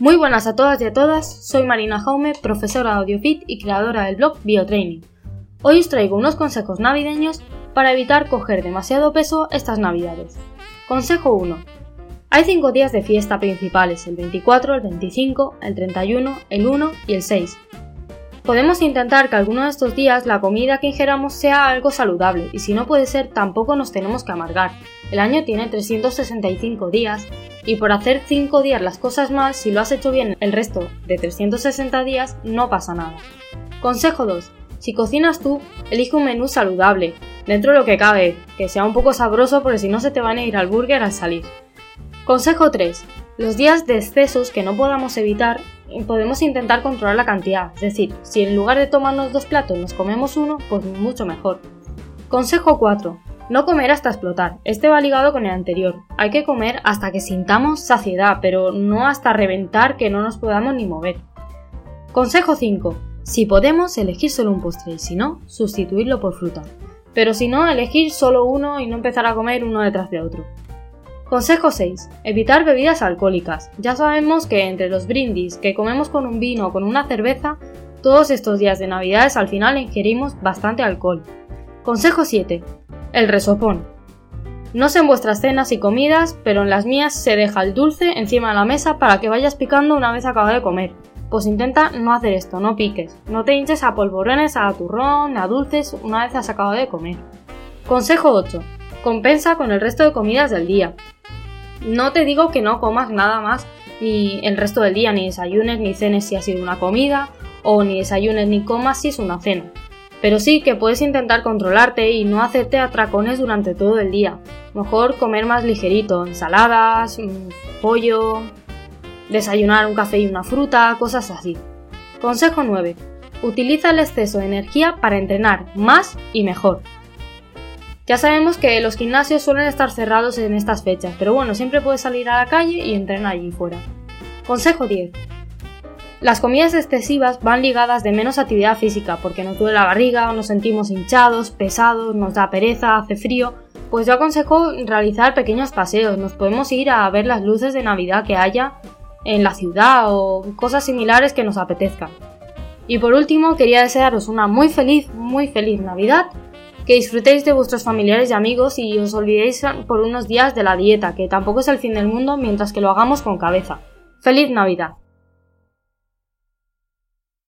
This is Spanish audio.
Muy buenas a todas y a todas, soy Marina Jaume, profesora de AudioFit y creadora del blog Biotraining. Hoy os traigo unos consejos navideños para evitar coger demasiado peso estas navidades. Consejo 1. Hay 5 días de fiesta principales, el 24, el 25, el 31, el 1 y el 6. Podemos intentar que alguno de estos días la comida que ingeramos sea algo saludable y si no puede ser tampoco nos tenemos que amargar. El año tiene 365 días y por hacer 5 días las cosas mal, si lo has hecho bien el resto de 360 días, no pasa nada. Consejo 2. Si cocinas tú, elige un menú saludable, dentro de lo que cabe, que sea un poco sabroso porque si no se te van a ir al burger al salir. Consejo 3. Los días de excesos que no podamos evitar, podemos intentar controlar la cantidad, es decir, si en lugar de tomarnos dos platos nos comemos uno, pues mucho mejor. Consejo 4. No comer hasta explotar. Este va ligado con el anterior. Hay que comer hasta que sintamos saciedad, pero no hasta reventar que no nos podamos ni mover. Consejo 5. Si podemos, elegir solo un postre y si no, sustituirlo por fruta. Pero si no, elegir solo uno y no empezar a comer uno detrás de otro. Consejo 6. Evitar bebidas alcohólicas. Ya sabemos que entre los brindis que comemos con un vino o con una cerveza, todos estos días de navidades al final ingerimos bastante alcohol. Consejo 7. El resopón. No sé en vuestras cenas y comidas, pero en las mías se deja el dulce encima de la mesa para que vayas picando una vez acabado de comer. Pues intenta no hacer esto, no piques. No te hinches a polvorones, a turrón, a dulces una vez has acabado de comer. Consejo 8. Compensa con el resto de comidas del día. No te digo que no comas nada más ni el resto del día, ni desayunes ni cenes si ha sido una comida, o ni desayunes ni comas si es una cena. Pero sí que puedes intentar controlarte y no hacerte atracones durante todo el día. Mejor comer más ligerito, ensaladas, mm, pollo, desayunar un café y una fruta, cosas así. Consejo 9. Utiliza el exceso de energía para entrenar más y mejor. Ya sabemos que los gimnasios suelen estar cerrados en estas fechas, pero bueno, siempre puedes salir a la calle y entrenar allí fuera. Consejo 10. Las comidas excesivas van ligadas de menos actividad física, porque nos duele la barriga, nos sentimos hinchados, pesados, nos da pereza, hace frío. Pues yo aconsejo realizar pequeños paseos, nos podemos ir a ver las luces de Navidad que haya en la ciudad o cosas similares que nos apetezcan. Y por último, quería desearos una muy feliz, muy feliz Navidad que disfrutéis de vuestros familiares y amigos y os olvidéis por unos días de la dieta, que tampoco es el fin del mundo mientras que lo hagamos con cabeza. ¡Feliz Navidad!